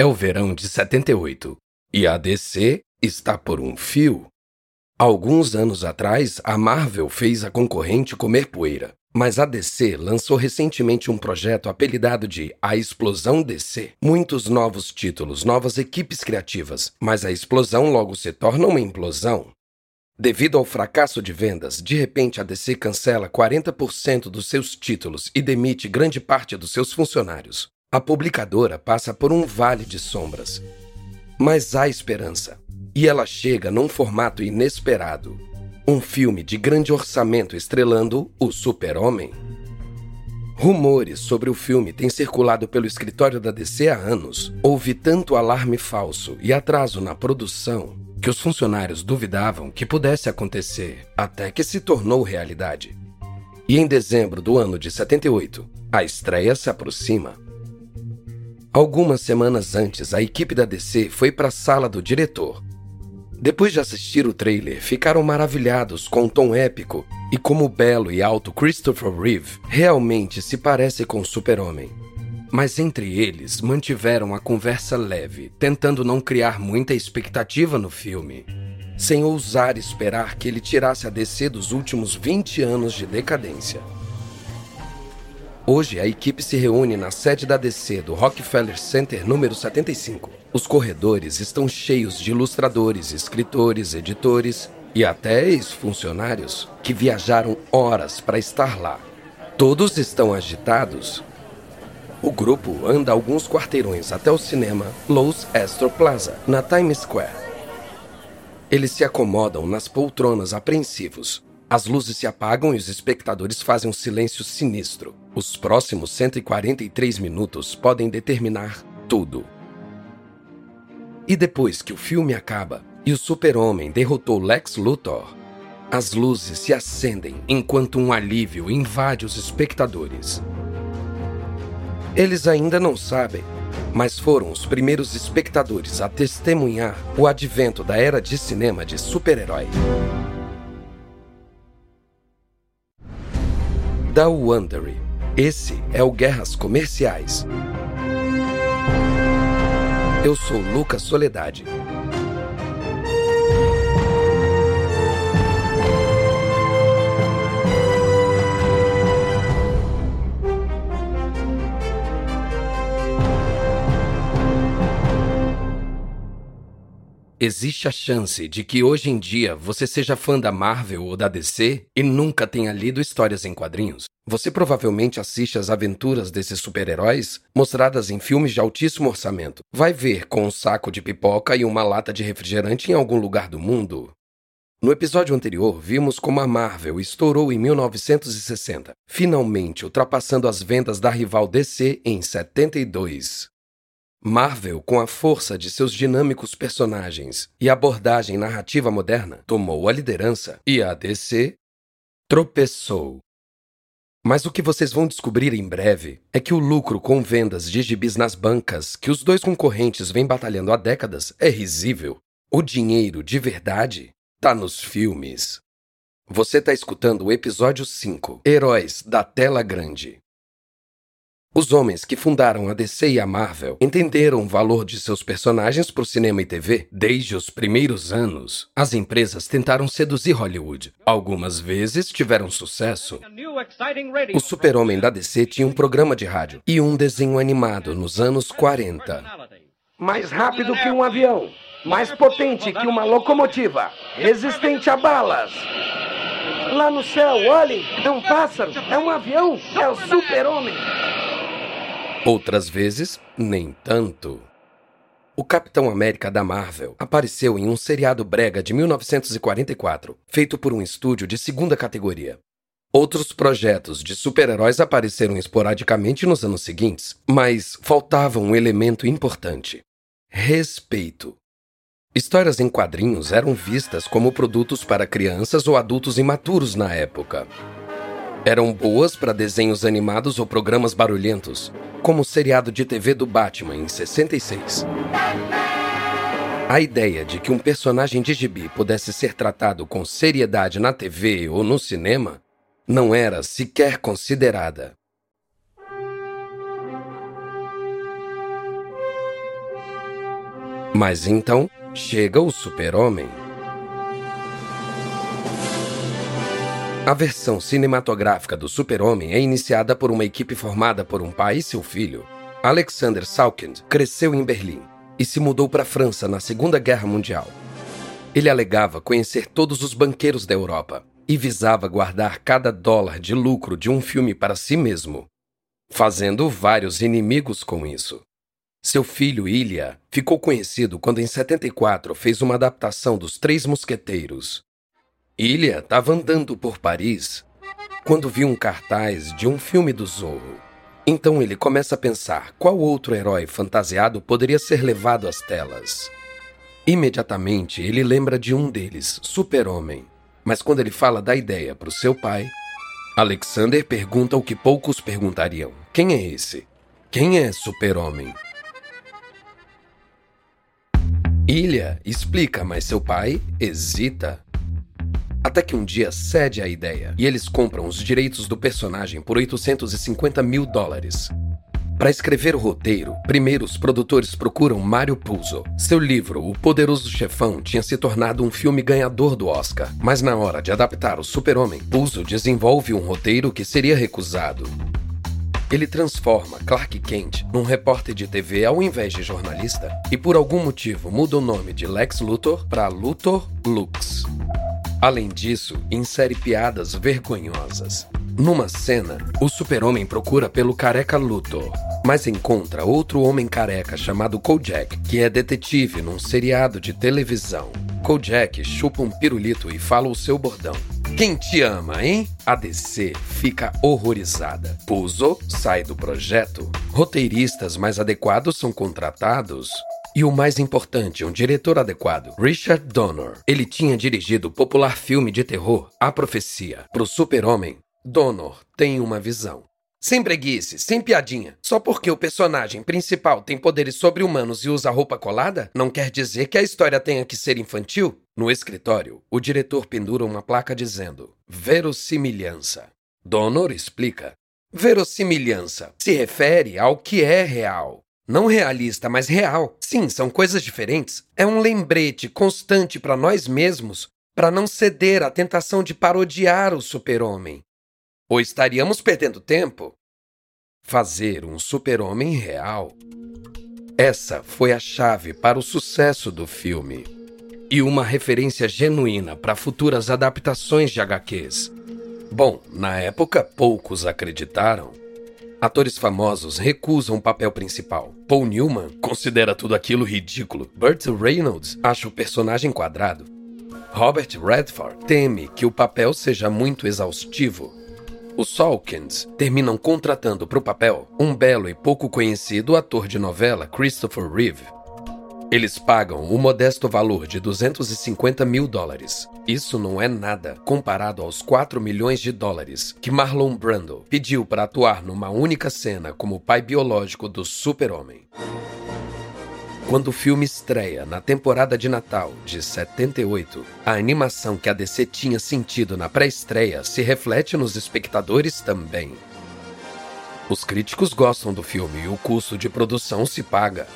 É o verão de 78 e a DC está por um fio. Alguns anos atrás, a Marvel fez a concorrente comer poeira, mas a DC lançou recentemente um projeto apelidado de A Explosão DC. Muitos novos títulos, novas equipes criativas, mas a explosão logo se torna uma implosão. Devido ao fracasso de vendas, de repente a DC cancela 40% dos seus títulos e demite grande parte dos seus funcionários. A publicadora passa por um vale de sombras. Mas há esperança. E ela chega num formato inesperado. Um filme de grande orçamento estrelando o Super-Homem. Rumores sobre o filme têm circulado pelo escritório da DC há anos. Houve tanto alarme falso e atraso na produção que os funcionários duvidavam que pudesse acontecer, até que se tornou realidade. E em dezembro do ano de 78, a estreia se aproxima. Algumas semanas antes, a equipe da DC foi para a sala do diretor. Depois de assistir o trailer, ficaram maravilhados com o tom épico e como o belo e alto Christopher Reeve realmente se parece com o Super-Homem. Mas entre eles mantiveram a conversa leve, tentando não criar muita expectativa no filme, sem ousar esperar que ele tirasse a DC dos últimos 20 anos de decadência. Hoje, a equipe se reúne na sede da DC do Rockefeller Center número 75. Os corredores estão cheios de ilustradores, escritores, editores e até ex-funcionários que viajaram horas para estar lá. Todos estão agitados. O grupo anda alguns quarteirões até o cinema Los Astro Plaza, na Times Square. Eles se acomodam nas poltronas apreensivos, as luzes se apagam e os espectadores fazem um silêncio sinistro. Os próximos 143 minutos podem determinar tudo. E depois que o filme acaba e o Super-Homem derrotou Lex Luthor, as luzes se acendem enquanto um alívio invade os espectadores. Eles ainda não sabem, mas foram os primeiros espectadores a testemunhar o advento da era de cinema de super-herói. Da Wondery. Esse é o Guerras Comerciais. Eu sou Lucas Soledade. Existe a chance de que hoje em dia você seja fã da Marvel ou da DC e nunca tenha lido histórias em quadrinhos. Você provavelmente assiste às aventuras desses super-heróis mostradas em filmes de altíssimo orçamento. Vai ver com um saco de pipoca e uma lata de refrigerante em algum lugar do mundo. No episódio anterior, vimos como a Marvel estourou em 1960, finalmente ultrapassando as vendas da rival DC em 72. Marvel, com a força de seus dinâmicos personagens e abordagem narrativa moderna, tomou a liderança e a DC tropeçou. Mas o que vocês vão descobrir em breve é que o lucro com vendas de gibis nas bancas que os dois concorrentes vêm batalhando há décadas é risível. O dinheiro de verdade tá nos filmes. Você está escutando o episódio 5 Heróis da Tela Grande. Os homens que fundaram a DC e a Marvel entenderam o valor de seus personagens para o cinema e TV. Desde os primeiros anos, as empresas tentaram seduzir Hollywood. Algumas vezes tiveram sucesso. O super-homem da DC tinha um programa de rádio e um desenho animado nos anos 40. Mais rápido que um avião, mais potente que uma locomotiva, resistente a balas. Lá no céu, olhem, é um pássaro, é um avião, é o super-homem. Outras vezes, nem tanto. O Capitão América da Marvel apareceu em um seriado brega de 1944, feito por um estúdio de segunda categoria. Outros projetos de super-heróis apareceram esporadicamente nos anos seguintes, mas faltava um elemento importante: respeito. Histórias em quadrinhos eram vistas como produtos para crianças ou adultos imaturos na época. Eram boas para desenhos animados ou programas barulhentos, como o seriado de TV do Batman em 66. A ideia de que um personagem de gibi pudesse ser tratado com seriedade na TV ou no cinema não era sequer considerada. Mas então chega o Super-Homem. A versão cinematográfica do Super-Homem é iniciada por uma equipe formada por um pai e seu filho. Alexander Salkind cresceu em Berlim e se mudou para a França na Segunda Guerra Mundial. Ele alegava conhecer todos os banqueiros da Europa e visava guardar cada dólar de lucro de um filme para si mesmo, fazendo vários inimigos com isso. Seu filho Ilya ficou conhecido quando em 74 fez uma adaptação dos Três Mosqueteiros, Ilha estava andando por Paris quando viu um cartaz de um filme do Zorro. Então ele começa a pensar qual outro herói fantasiado poderia ser levado às telas. Imediatamente ele lembra de um deles, Super-Homem. Mas quando ele fala da ideia para o seu pai, Alexander pergunta o que poucos perguntariam: quem é esse? Quem é Super-Homem? Ilha explica, mas seu pai hesita. Até que um dia cede a ideia e eles compram os direitos do personagem por 850 mil dólares. Para escrever o roteiro, primeiro os produtores procuram Mario Puzo. Seu livro, O Poderoso Chefão, tinha se tornado um filme ganhador do Oscar, mas na hora de adaptar o Super-Homem, Puzo desenvolve um roteiro que seria recusado. Ele transforma Clark Kent num repórter de TV ao invés de jornalista e por algum motivo muda o nome de Lex Luthor para Luthor Lux. Além disso, insere piadas vergonhosas. Numa cena, o super-homem procura pelo careca Luthor, mas encontra outro homem careca chamado Kojak, que é detetive num seriado de televisão. Kojak chupa um pirulito e fala o seu bordão. Quem te ama, hein? A DC fica horrorizada. Puzo sai do projeto. Roteiristas mais adequados são contratados. E o mais importante, um diretor adequado, Richard Donner. Ele tinha dirigido o popular filme de terror A Profecia. Pro super-homem, Donner tem uma visão. Sem breguice, sem piadinha. Só porque o personagem principal tem poderes sobre-humanos e usa roupa colada, não quer dizer que a história tenha que ser infantil. No escritório, o diretor pendura uma placa dizendo: Verossimilhança. Donner explica: Verossimilhança se refere ao que é real. Não realista, mas real. Sim, são coisas diferentes. É um lembrete constante para nós mesmos para não ceder à tentação de parodiar o super-homem. Ou estaríamos perdendo tempo? Fazer um super-homem real. Essa foi a chave para o sucesso do filme. E uma referência genuína para futuras adaptações de HQs. Bom, na época poucos acreditaram. Atores famosos recusam o papel principal. Paul Newman considera tudo aquilo ridículo. Burt Reynolds acha o personagem quadrado. Robert Redford teme que o papel seja muito exaustivo. Os Salkins terminam contratando para o papel um belo e pouco conhecido ator de novela, Christopher Reeve. Eles pagam o modesto valor de 250 mil dólares. Isso não é nada comparado aos 4 milhões de dólares que Marlon Brando pediu para atuar numa única cena como pai biológico do Super-Homem. Quando o filme estreia na temporada de Natal de 78, a animação que a DC tinha sentido na pré-estreia se reflete nos espectadores também. Os críticos gostam do filme e o custo de produção se paga.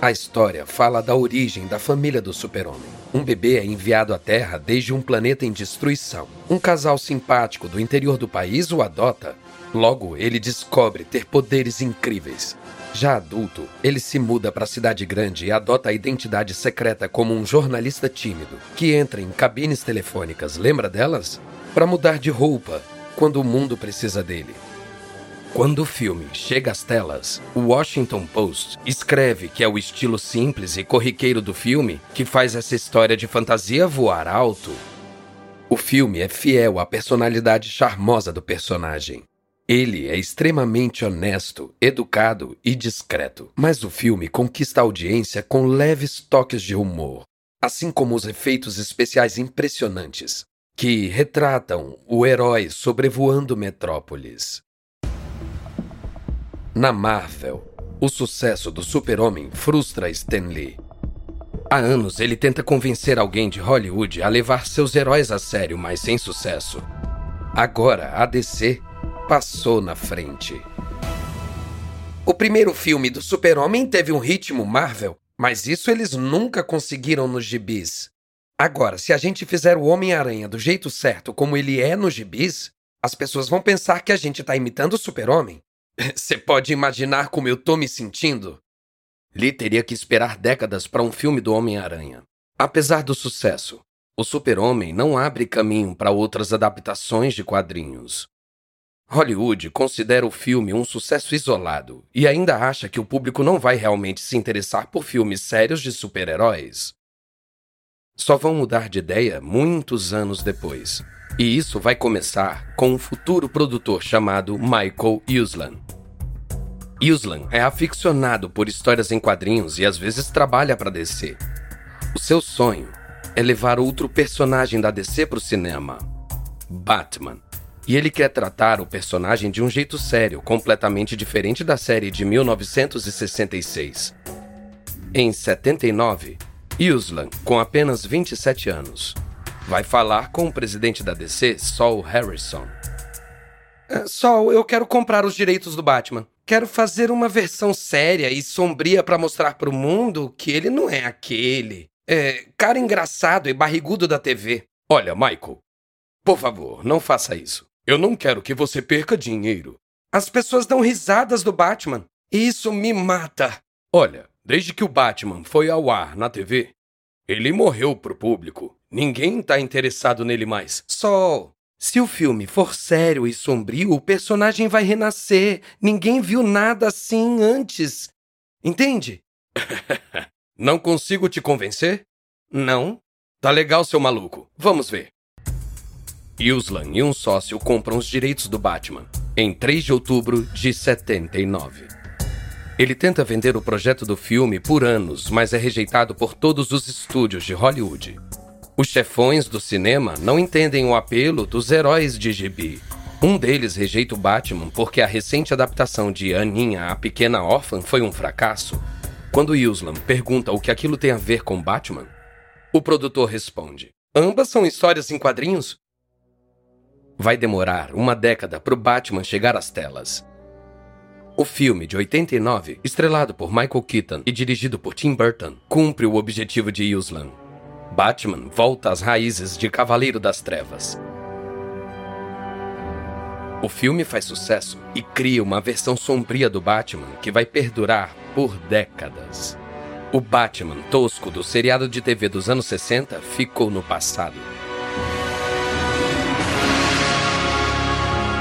A história fala da origem da família do super-homem. Um bebê é enviado à Terra desde um planeta em destruição. Um casal simpático do interior do país o adota. Logo, ele descobre ter poderes incríveis. Já adulto, ele se muda para a cidade grande e adota a identidade secreta como um jornalista tímido, que entra em cabines telefônicas, lembra delas? Para mudar de roupa quando o mundo precisa dele. Quando o filme chega às telas, o Washington Post escreve que é o estilo simples e corriqueiro do filme que faz essa história de fantasia voar alto. O filme é fiel à personalidade charmosa do personagem. Ele é extremamente honesto, educado e discreto, mas o filme conquista a audiência com leves toques de humor, assim como os efeitos especiais impressionantes, que retratam o herói sobrevoando Metrópolis. Na Marvel, o sucesso do Super-Homem frustra Stan Lee. Há anos ele tenta convencer alguém de Hollywood a levar seus heróis a sério, mas sem sucesso. Agora a DC passou na frente. O primeiro filme do Super-Homem teve um ritmo Marvel. Mas isso eles nunca conseguiram nos gibis. Agora, se a gente fizer o Homem-Aranha do jeito certo, como ele é nos gibis, as pessoas vão pensar que a gente tá imitando o Super-Homem. Você pode imaginar como eu tô me sentindo? Lee teria que esperar décadas para um filme do Homem-Aranha. Apesar do sucesso, o Super-Homem não abre caminho para outras adaptações de quadrinhos. Hollywood considera o filme um sucesso isolado e ainda acha que o público não vai realmente se interessar por filmes sérios de super-heróis. Só vão mudar de ideia muitos anos depois. E isso vai começar com um futuro produtor chamado Michael Uslan. Uslan é aficionado por histórias em quadrinhos e às vezes trabalha para DC. O seu sonho é levar outro personagem da DC para o cinema: Batman. E ele quer tratar o personagem de um jeito sério, completamente diferente da série de 1966. Em 79, Uslan, com apenas 27 anos, vai falar com o presidente da DC, Saul Harrison. É, Saul, eu quero comprar os direitos do Batman. Quero fazer uma versão séria e sombria para mostrar para o mundo que ele não é aquele é, cara engraçado e barrigudo da TV. Olha, Michael, por favor, não faça isso. Eu não quero que você perca dinheiro. As pessoas dão risadas do Batman. E isso me mata. Olha, desde que o Batman foi ao ar na TV, ele morreu pro público. Ninguém tá interessado nele mais. Só. Se o filme for sério e sombrio, o personagem vai renascer. Ninguém viu nada assim antes. Entende? Não consigo te convencer? Não? Tá legal, seu maluco. Vamos ver. Yuslan e um sócio compram os direitos do Batman em 3 de outubro de 79. Ele tenta vender o projeto do filme por anos, mas é rejeitado por todos os estúdios de Hollywood. Os chefões do cinema não entendem o apelo dos heróis de gibi. Um deles rejeita o Batman porque a recente adaptação de Aninha, a Pequena Órfã, foi um fracasso quando Yuslam pergunta o que aquilo tem a ver com Batman, o produtor responde: Ambas são histórias em quadrinhos? Vai demorar uma década para o Batman chegar às telas. O filme de 89, estrelado por Michael Keaton e dirigido por Tim Burton, cumpre o objetivo de Yuslan. Batman volta às raízes de Cavaleiro das Trevas. O filme faz sucesso e cria uma versão sombria do Batman que vai perdurar por décadas. O Batman tosco do seriado de TV dos anos 60 ficou no passado.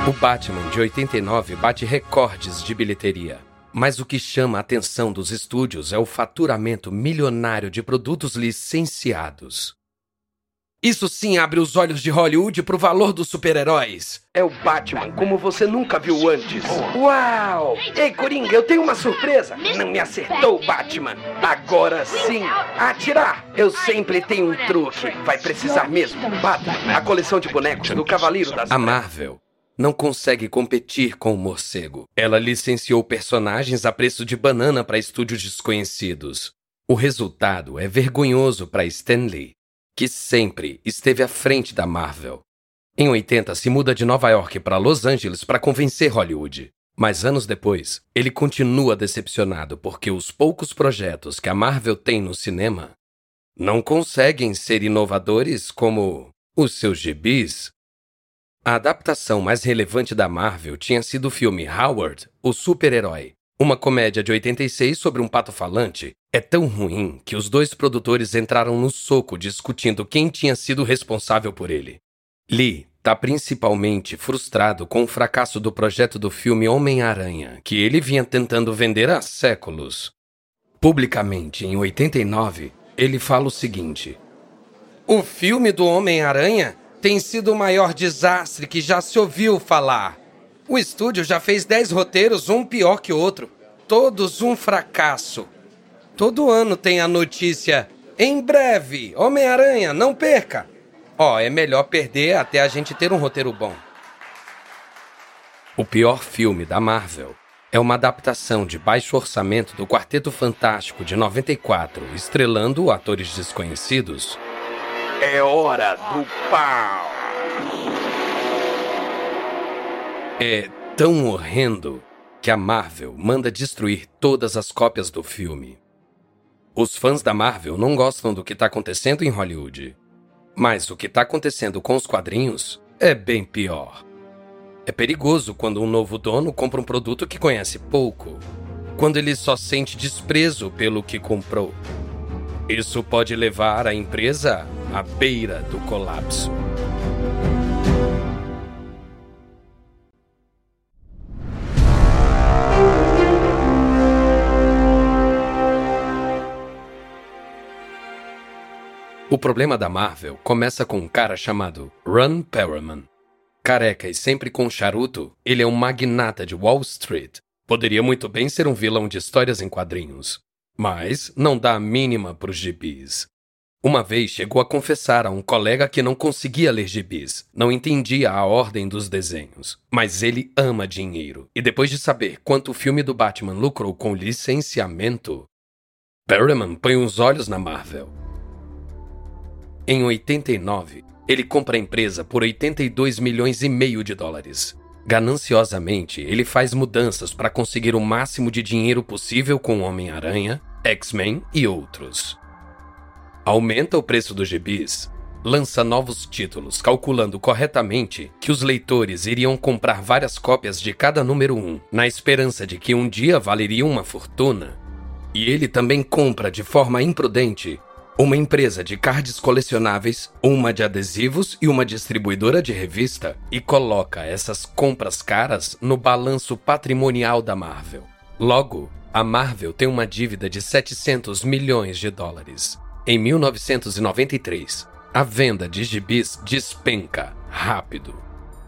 O Batman de 89 bate recordes de bilheteria. Mas o que chama a atenção dos estúdios é o faturamento milionário de produtos licenciados. Isso sim abre os olhos de Hollywood pro valor dos super-heróis. É o Batman, como você nunca viu antes. Uau! Ei, Coringa, eu tenho uma surpresa. Não me acertou, Batman. Agora sim. Atirar! Eu sempre tenho um truque. Vai precisar mesmo. Batman, a coleção de bonecos do Cavaleiro das A Marvel não consegue competir com o morcego. Ela licenciou personagens a preço de banana para estúdios desconhecidos. O resultado é vergonhoso para Stanley que sempre esteve à frente da Marvel. Em 80, se muda de Nova York para Los Angeles para convencer Hollywood. Mas anos depois, ele continua decepcionado porque os poucos projetos que a Marvel tem no cinema não conseguem ser inovadores como os seus gibis. A adaptação mais relevante da Marvel tinha sido o filme Howard, o super-herói, uma comédia de 86 sobre um pato falante é tão ruim que os dois produtores entraram no soco discutindo quem tinha sido responsável por ele. Lee está principalmente frustrado com o fracasso do projeto do filme Homem-Aranha, que ele vinha tentando vender há séculos. Publicamente, em 89, ele fala o seguinte: O filme do Homem-Aranha tem sido o maior desastre que já se ouviu falar. O estúdio já fez dez roteiros, um pior que o outro. Todos um fracasso. Todo ano tem a notícia: em breve, Homem-Aranha, não perca! Ó, oh, é melhor perder até a gente ter um roteiro bom. O pior filme da Marvel é uma adaptação de baixo orçamento do Quarteto Fantástico de 94, estrelando atores desconhecidos. É hora do pau! É tão horrendo que a Marvel manda destruir todas as cópias do filme. Os fãs da Marvel não gostam do que está acontecendo em Hollywood. Mas o que está acontecendo com os quadrinhos é bem pior. É perigoso quando um novo dono compra um produto que conhece pouco, quando ele só sente desprezo pelo que comprou. Isso pode levar a empresa à beira do colapso. O problema da Marvel começa com um cara chamado Ron Perlman. Careca e sempre com charuto, ele é um magnata de Wall Street. Poderia muito bem ser um vilão de histórias em quadrinhos, mas não dá a mínima para os gibis. Uma vez chegou a confessar a um colega que não conseguia ler gibis, não entendia a ordem dos desenhos, mas ele ama dinheiro. E depois de saber quanto o filme do Batman lucrou com licenciamento, Perriman põe os olhos na Marvel em 89, ele compra a empresa por 82 milhões e meio de dólares. Gananciosamente, ele faz mudanças para conseguir o máximo de dinheiro possível com Homem-Aranha, X-Men e outros. Aumenta o preço dos gibis, lança novos títulos, calculando corretamente que os leitores iriam comprar várias cópias de cada número 1, na esperança de que um dia valeriam uma fortuna. E ele também compra de forma imprudente uma empresa de cards colecionáveis, uma de adesivos e uma distribuidora de revista e coloca essas compras caras no balanço patrimonial da Marvel. Logo, a Marvel tem uma dívida de 700 milhões de dólares. Em 1993, a venda de gibis despenca rápido.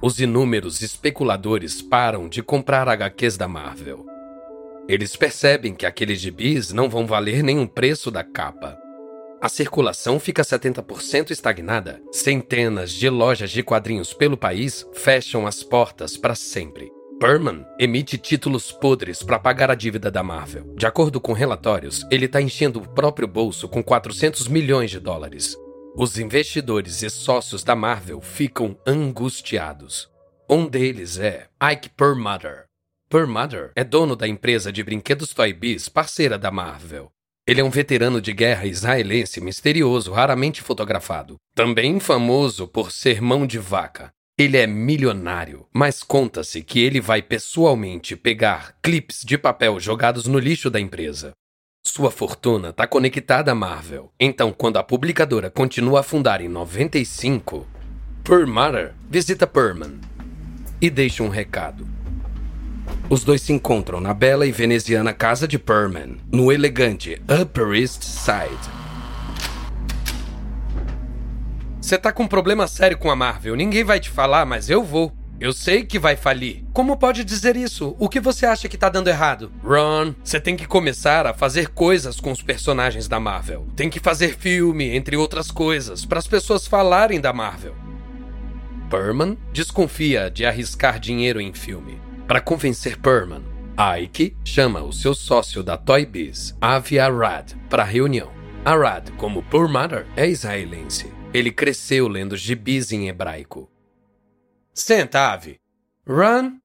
Os inúmeros especuladores param de comprar HQs da Marvel. Eles percebem que aqueles gibis não vão valer o preço da capa a circulação fica 70% estagnada. Centenas de lojas de quadrinhos pelo país fecham as portas para sempre. Berman emite títulos podres para pagar a dívida da Marvel. De acordo com relatórios, ele está enchendo o próprio bolso com 400 milhões de dólares. Os investidores e sócios da Marvel ficam angustiados. Um deles é Ike Perlmutter. Perlmutter é dono da empresa de brinquedos Toy Biz, parceira da Marvel. Ele é um veterano de guerra israelense misterioso, raramente fotografado. Também famoso por ser mão de vaca. Ele é milionário, mas conta-se que ele vai pessoalmente pegar clipes de papel jogados no lixo da empresa. Sua fortuna está conectada à Marvel. Então, quando a publicadora continua a afundar em 95, Perlmutter visita Perman e deixa um recado. Os dois se encontram na bela e veneziana casa de Perman, no elegante Upper East Side. Você tá com um problema sério com a Marvel. Ninguém vai te falar, mas eu vou. Eu sei que vai falir. Como pode dizer isso? O que você acha que tá dando errado? Ron, você tem que começar a fazer coisas com os personagens da Marvel. Tem que fazer filme, entre outras coisas, para as pessoas falarem da Marvel. Perman desconfia de arriscar dinheiro em filme. Para convencer Perman, Ike chama o seu sócio da Toy Biz, Avi Arad, para reunião. Arad, como Perlmutter, é israelense. Ele cresceu lendo gibis em hebraico. Senta, Avi. Run,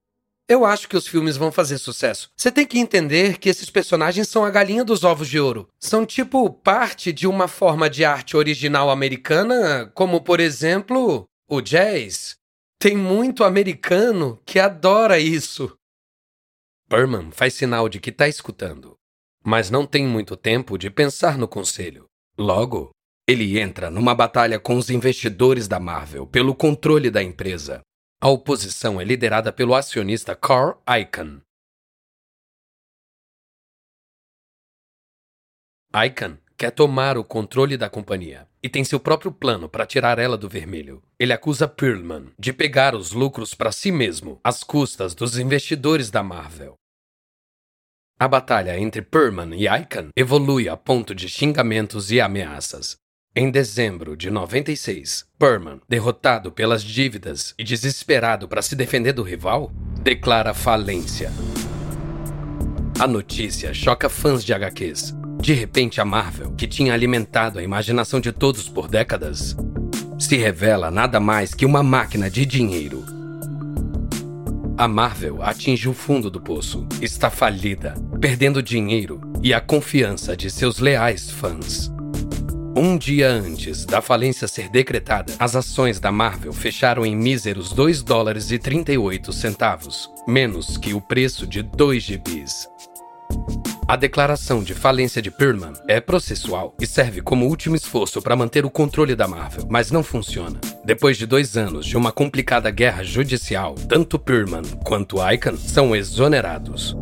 eu acho que os filmes vão fazer sucesso. Você tem que entender que esses personagens são a galinha dos ovos de ouro. São tipo parte de uma forma de arte original americana, como por exemplo, o jazz. Tem muito americano que adora isso. Berman faz sinal de que está escutando, mas não tem muito tempo de pensar no conselho. Logo, ele entra numa batalha com os investidores da Marvel pelo controle da empresa. A oposição é liderada pelo acionista Carl Icahn. Icahn quer tomar o controle da companhia e tem seu próprio plano para tirar ela do vermelho. Ele acusa Perlman de pegar os lucros para si mesmo, às custas dos investidores da Marvel. A batalha entre Perlman e Icahn evolui a ponto de xingamentos e ameaças. Em dezembro de 96, Perlman, derrotado pelas dívidas e desesperado para se defender do rival, declara falência. A notícia choca fãs de HQs, de repente, a Marvel, que tinha alimentado a imaginação de todos por décadas, se revela nada mais que uma máquina de dinheiro. A Marvel atinge o fundo do poço, está falida, perdendo dinheiro e a confiança de seus leais fãs. Um dia antes da falência ser decretada, as ações da Marvel fecharam em míseros 2 dólares e 38 centavos, menos que o preço de 2 gibis. A declaração de falência de Perlman é processual e serve como último esforço para manter o controle da Marvel, mas não funciona. Depois de dois anos de uma complicada guerra judicial, tanto Perlman quanto Icahn são exonerados.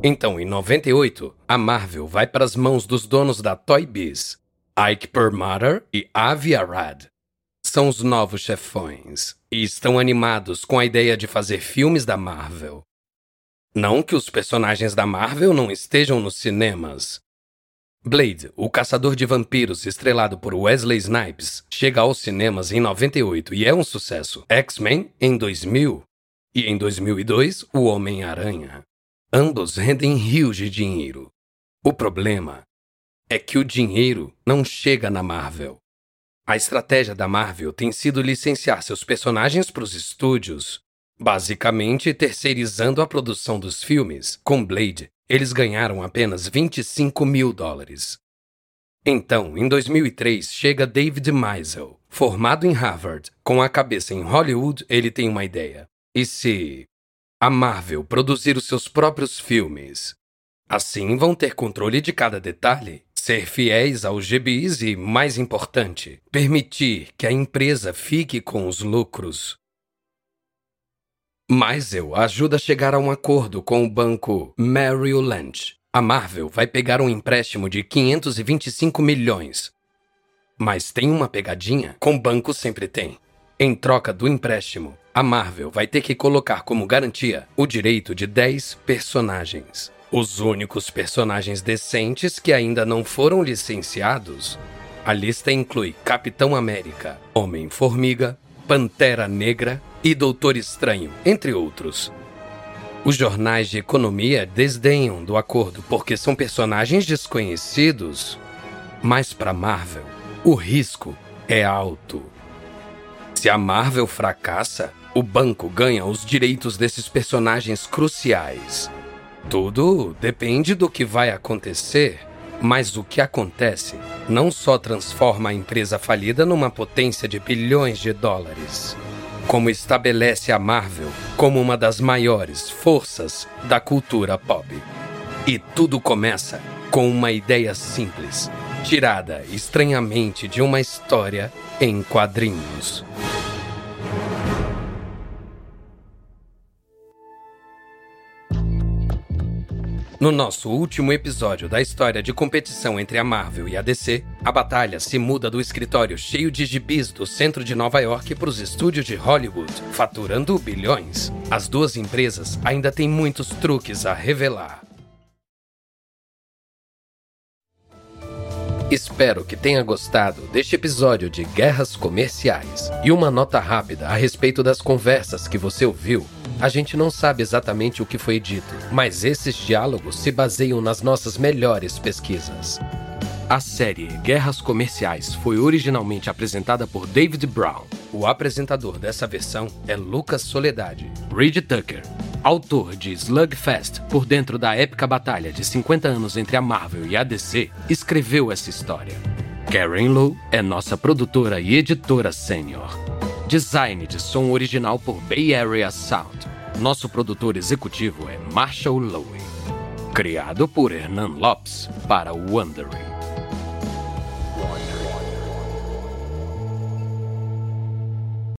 Então, em 98, a Marvel vai para as mãos dos donos da Toy Biz, Ike Perlmutter e Avi Arad. São os novos chefões e estão animados com a ideia de fazer filmes da Marvel. Não que os personagens da Marvel não estejam nos cinemas. Blade, o caçador de vampiros estrelado por Wesley Snipes, chega aos cinemas em 98 e é um sucesso. X-Men em 2000 e em 2002 O Homem-Aranha. Ambos rendem rios de dinheiro. O problema é que o dinheiro não chega na Marvel. A estratégia da Marvel tem sido licenciar seus personagens para os estúdios, basicamente terceirizando a produção dos filmes. Com Blade, eles ganharam apenas 25 mil dólares. Então, em 2003, chega David Meisel. Formado em Harvard, com a cabeça em Hollywood, ele tem uma ideia. E se a Marvel produzir os seus próprios filmes? Assim vão ter controle de cada detalhe Ser fiéis aos GBIs e, mais importante, permitir que a empresa fique com os lucros. Mas eu ajuda a chegar a um acordo com o banco Merrill Lynch. A Marvel vai pegar um empréstimo de 525 milhões. Mas tem uma pegadinha? Com banco sempre tem. Em troca do empréstimo, a Marvel vai ter que colocar como garantia o direito de 10 personagens. Os únicos personagens decentes que ainda não foram licenciados. A lista inclui Capitão América, Homem-Formiga, Pantera Negra e Doutor Estranho, entre outros. Os jornais de economia desdenham do acordo porque são personagens desconhecidos. Mas para Marvel, o risco é alto. Se a Marvel fracassa, o banco ganha os direitos desses personagens cruciais. Tudo depende do que vai acontecer, mas o que acontece não só transforma a empresa falida numa potência de bilhões de dólares, como estabelece a Marvel como uma das maiores forças da cultura pop. E tudo começa com uma ideia simples, tirada estranhamente de uma história em quadrinhos. No nosso último episódio da história de competição entre a Marvel e a DC, a batalha se muda do escritório cheio de gibis do centro de Nova York para os estúdios de Hollywood, faturando bilhões. As duas empresas ainda têm muitos truques a revelar. Espero que tenha gostado deste episódio de Guerras Comerciais. E uma nota rápida a respeito das conversas que você ouviu a gente não sabe exatamente o que foi dito, mas esses diálogos se baseiam nas nossas melhores pesquisas. A série Guerras Comerciais foi originalmente apresentada por David Brown. O apresentador dessa versão é Lucas Soledade. Reed Tucker, autor de Slugfest, por dentro da épica batalha de 50 anos entre a Marvel e a DC, escreveu essa história. Karen Lowe é nossa produtora e editora sênior. Design de som original por Bay Area Sound. Nosso produtor executivo é Marshall Lowe. Criado por Hernan Lopes para o Wondering.